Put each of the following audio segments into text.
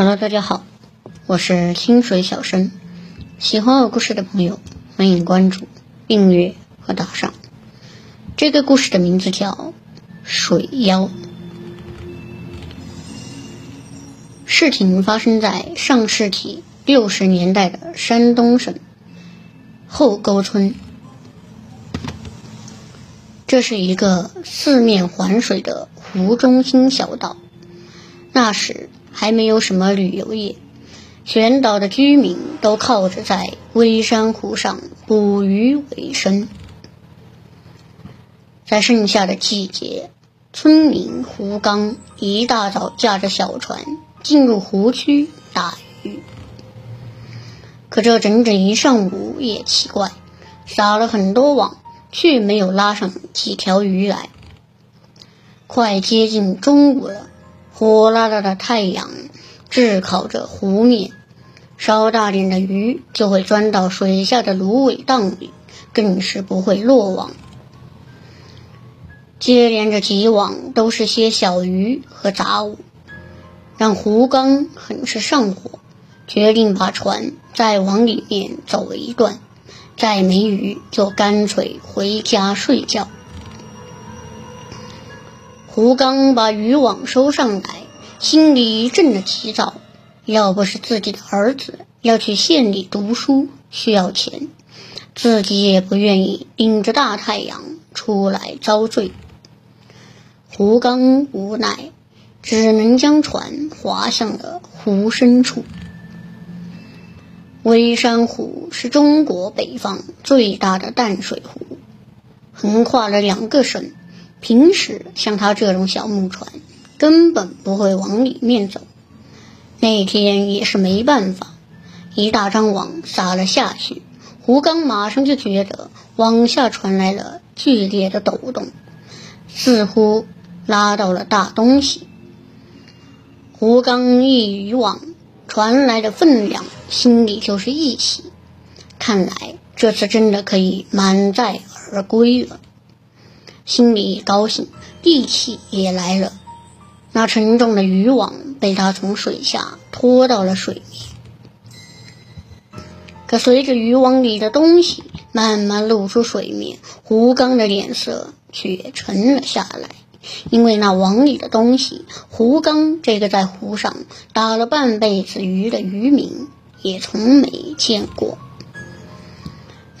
Hello，大家好，我是清水小生。喜欢我故事的朋友，欢迎关注、订阅和打赏。这个故事的名字叫《水妖》。事情发生在上世纪六十年代的山东省后沟村。这是一个四面环水的湖中心小岛。那时还没有什么旅游业，全岛的居民都靠着在微山湖上捕鱼为生。在盛夏的季节，村民胡刚一大早驾着小船进入湖区打鱼。可这整整一上午也奇怪，撒了很多网，却没有拉上几条鱼来。快接近中午了。火辣辣的太阳炙烤着湖面，稍大点的鱼就会钻到水下的芦苇荡里，更是不会落网。接连着几网都是些小鱼和杂物，让胡刚很是上火，决定把船再往里面走一段，再没鱼就干脆回家睡觉。胡刚把渔网收上来，心里一阵的急躁。要不是自己的儿子要去县里读书需要钱，自己也不愿意顶着大太阳出来遭罪。胡刚无奈，只能将船划向了湖深处。微山湖是中国北方最大的淡水湖，横跨了两个省。平时像他这种小木船，根本不会往里面走。那天也是没办法，一大张网撒了下去，胡刚马上就觉得网下传来了剧烈的抖动，似乎拉到了大东西。胡刚一渔网传来的分量，心里就是一喜，看来这次真的可以满载而归了。心里一高兴，力气也来了。那沉重的渔网被他从水下拖到了水面。可随着渔网里的东西慢慢露出水面，胡刚的脸色却沉了下来，因为那网里的东西，胡刚这个在湖上打了半辈子鱼的渔民也从没见过。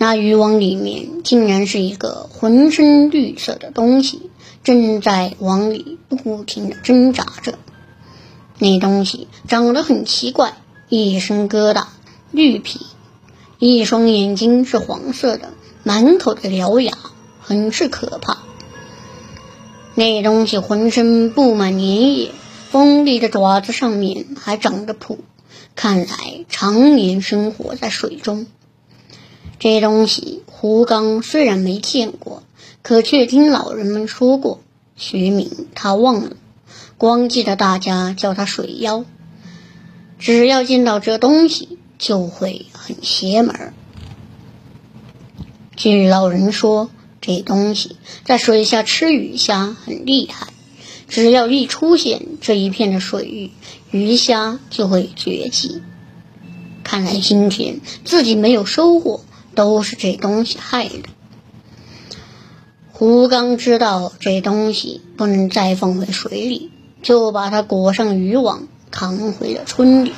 那渔网里面竟然是一个浑身绿色的东西，正在网里不停的挣扎着。那东西长得很奇怪，一身疙瘩，绿皮，一双眼睛是黄色的，满口的獠牙，很是可怕。那东西浑身布满粘液，锋利的爪子上面还长着蹼，看来常年生活在水中。这东西，胡刚虽然没见过，可却听老人们说过。学名他忘了，光记得大家叫他水妖。只要见到这东西，就会很邪门。据老人说，这东西在水下吃鱼虾很厉害，只要一出现这一片的水域，鱼虾就会绝迹。看来今天自己没有收获。都是这东西害的。胡刚知道这东西不能再放回水里，就把它裹上渔网，扛回了村里。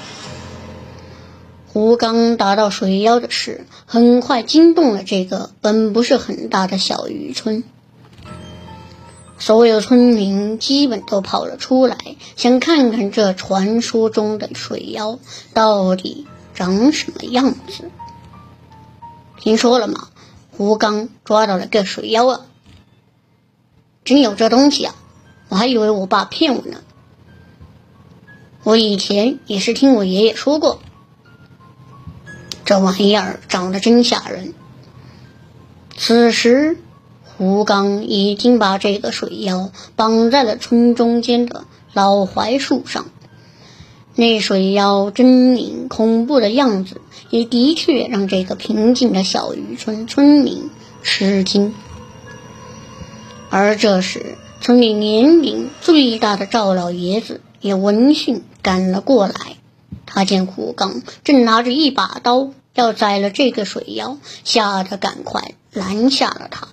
胡刚达到水妖的事，很快惊动了这个本不是很大的小渔村。所有村民基本都跑了出来，想看看这传说中的水妖到底长什么样子。听说了吗？胡刚抓到了个水妖啊！真有这东西啊！我还以为我爸骗我呢。我以前也是听我爷爷说过，这玩意儿长得真吓人。此时，胡刚已经把这个水妖绑在了村中间的老槐树上。那水妖狰狞恐怖的样子，也的确让这个平静的小渔村村民吃惊。而这时，村里年龄最大的赵老爷子也闻讯赶了过来，他见胡刚正拿着一把刀要宰了这个水妖，吓得赶快拦下了他。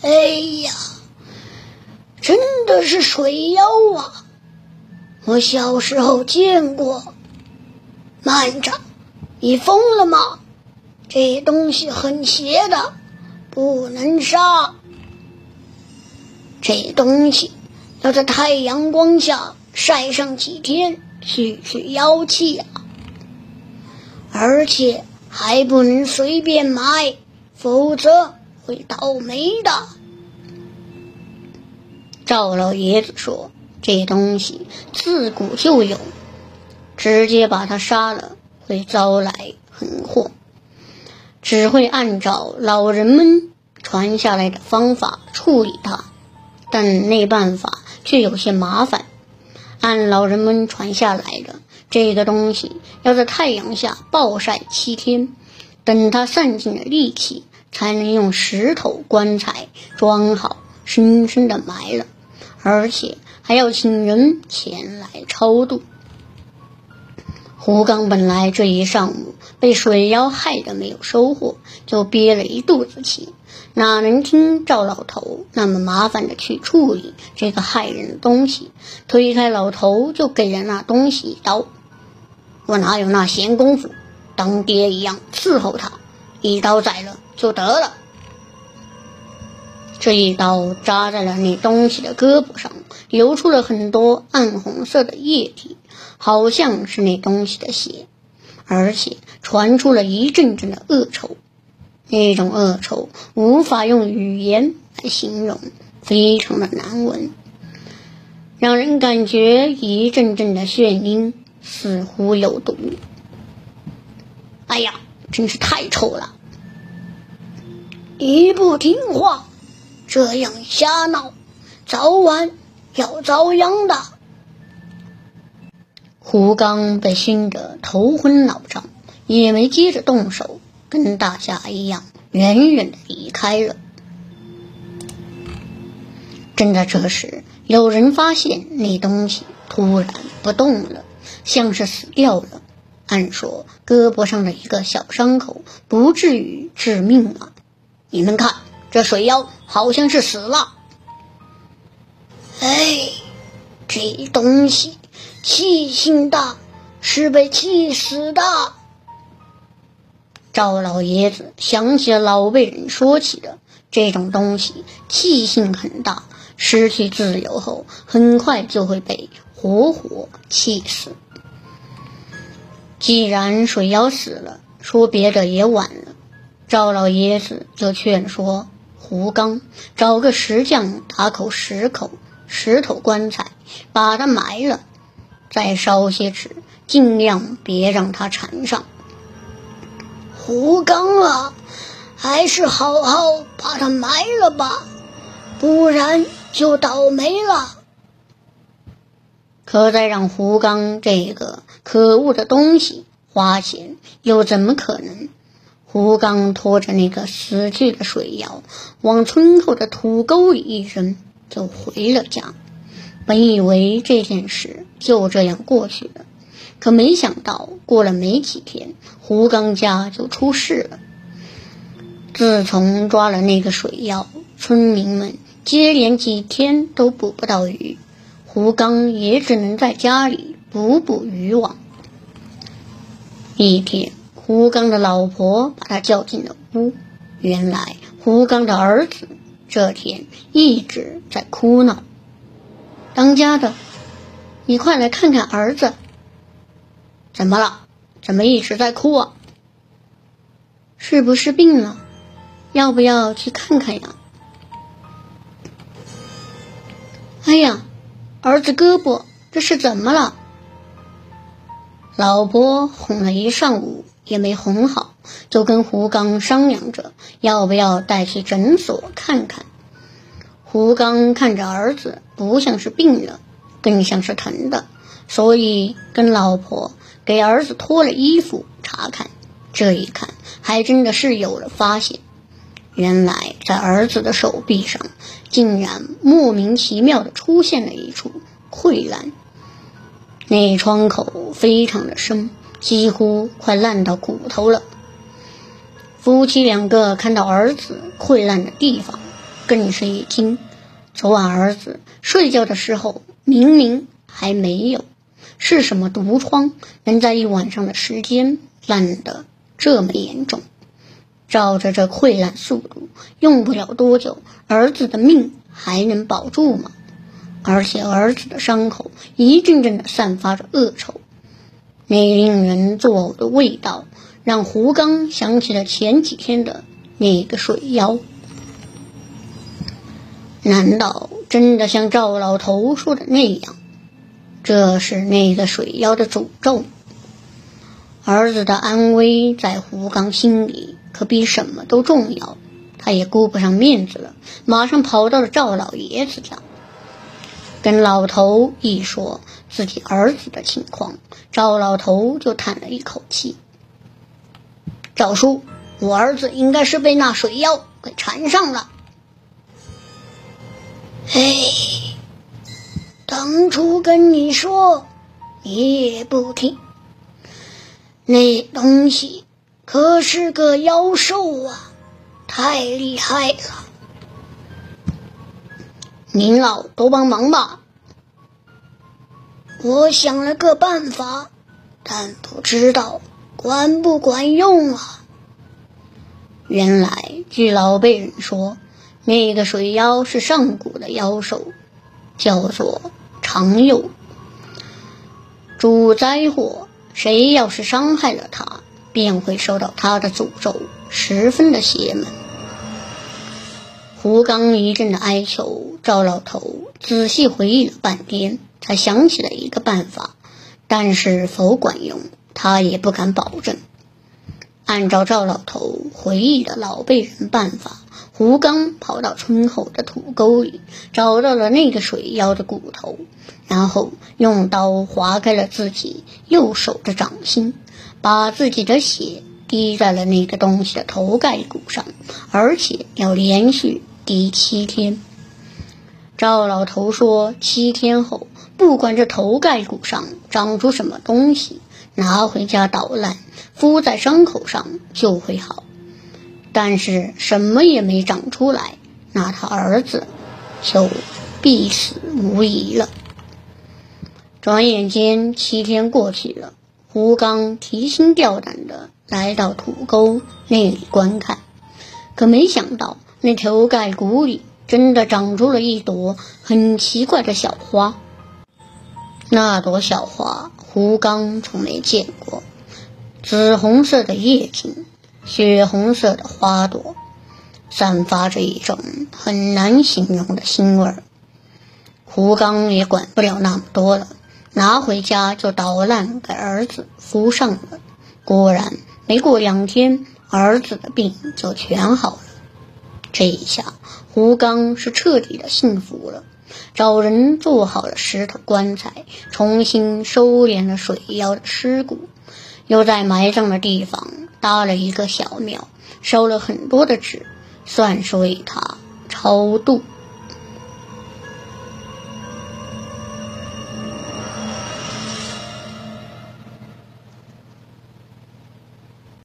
哎呀，真的是水妖啊！我小时候见过。慢着，你疯了吗？这东西很邪的，不能杀。这东西要在太阳光下晒上几天，去去妖气啊！而且还不能随便买，否则会倒霉的。赵老爷子说：“这东西自古就有，直接把他杀了会招来横祸，只会按照老人们传下来的方法处理他。”但那办法却有些麻烦。按老人们传下来的，这个东西要在太阳下暴晒七天，等它散尽了力气，才能用石头棺材装好，深深的埋了，而且还要请人前来超度。胡刚本来这一上午被水妖害得没有收获，就憋了一肚子气。哪能听赵老头那么麻烦的去处理这个害人的东西？推开老头就给了那东西一刀。我哪有那闲工夫？当爹一样伺候他，一刀宰了就得了。这一刀扎在了那东西的胳膊上，流出了很多暗红色的液体，好像是那东西的血，而且传出了一阵阵的恶臭。那种恶臭无法用语言来形容，非常的难闻，让人感觉一阵阵的眩晕，似乎有毒。哎呀，真是太臭了！你不听话，这样瞎闹，早晚要遭殃的。胡刚被熏得头昏脑胀，也没接着动手。跟大家一样，远远的离开了。正在这时，有人发现那东西突然不动了，像是死掉了。按说胳膊上的一个小伤口不至于致命啊！你们看，这水妖好像是死了。哎，这东西气性大，是被气死的。赵老爷子想起了老辈人说起的这种东西，气性很大，失去自由后很快就会被活活气死。既然水妖死了，说别的也晚了。赵老爷子就劝说胡刚找个石匠打口石口石头棺材，把它埋了，再烧些纸，尽量别让它缠上。胡刚啊，还是好好把他埋了吧，不然就倒霉了。可再让胡刚这个可恶的东西花钱，又怎么可能？胡刚拖着那个死去的水妖，往村后的土沟里一扔，就回了家。本以为这件事就这样过去了。可没想到，过了没几天，胡刚家就出事了。自从抓了那个水妖，村民们接连几天都捕不到鱼，胡刚也只能在家里补补渔网。一天，胡刚的老婆把他叫进了屋，原来胡刚的儿子这天一直在哭闹。当家的，你快来看看儿子。怎么了？怎么一直在哭啊？是不是病了？要不要去看看呀？哎呀，儿子胳膊这是怎么了？老婆哄了一上午也没哄好，就跟胡刚商量着要不要带去诊所看看。胡刚看着儿子不像是病了，更像是疼的，所以跟老婆。给儿子脱了衣服查看，这一看还真的是有了发现。原来在儿子的手臂上，竟然莫名其妙的出现了一处溃烂，那窗口非常的深，几乎快烂到骨头了。夫妻两个看到儿子溃烂的地方，更是一惊。昨晚儿子睡觉的时候，明明还没有，是什么毒疮能在一晚上的时间烂得这么严重？照着这溃烂速度，用不了多久，儿子的命还能保住吗？而且儿子的伤口一阵阵的散发着恶臭，那令人作呕的味道让胡刚想起了前几天的那个水妖。难道真的像赵老头说的那样，这是那个水妖的诅咒？儿子的安危在胡刚心里。可比什么都重要，他也顾不上面子了，马上跑到了赵老爷子家，跟老头一说自己儿子的情况，赵老头就叹了一口气：“赵叔，我儿子应该是被那水妖给缠上了。”哎，当初跟你说，你也不听，那东西。可是个妖兽啊，太厉害了！您老多帮忙吧。我想了个办法，但不知道管不管用啊。原来据老辈人说，那个水妖是上古的妖兽，叫做长幼，主灾祸。谁要是伤害了他。便会受到他的诅咒，十分的邪门。胡刚一阵的哀求，赵老头仔细回忆了半天，才想起了一个办法，但是否管用，他也不敢保证。按照赵老头回忆的老辈人办法，胡刚跑到村后的土沟里，找到了那个水妖的骨头，然后用刀划开了自己右手的掌心。把自己的血滴在了那个东西的头盖骨上，而且要连续第七天。赵老头说：“七天后，不管这头盖骨上长出什么东西，拿回家捣烂，敷在伤口上就会好。但是什么也没长出来，那他儿子就必死无疑了。”转眼间，七天过去了。胡刚提心吊胆地来到土沟那里观看，可没想到那头盖骨里真的长出了一朵很奇怪的小花。那朵小花胡刚从没见过，紫红色的叶茎，血红色的花朵，散发着一种很难形容的腥味儿。胡刚也管不了那么多了。拿回家就捣烂，给儿子敷上了。果然，没过两天，儿子的病就全好了。这一下，胡刚是彻底的幸福了。找人做好了石头棺材，重新收敛了水妖的尸骨，又在埋葬的地方搭了一个小庙，烧了很多的纸，算是为他超度。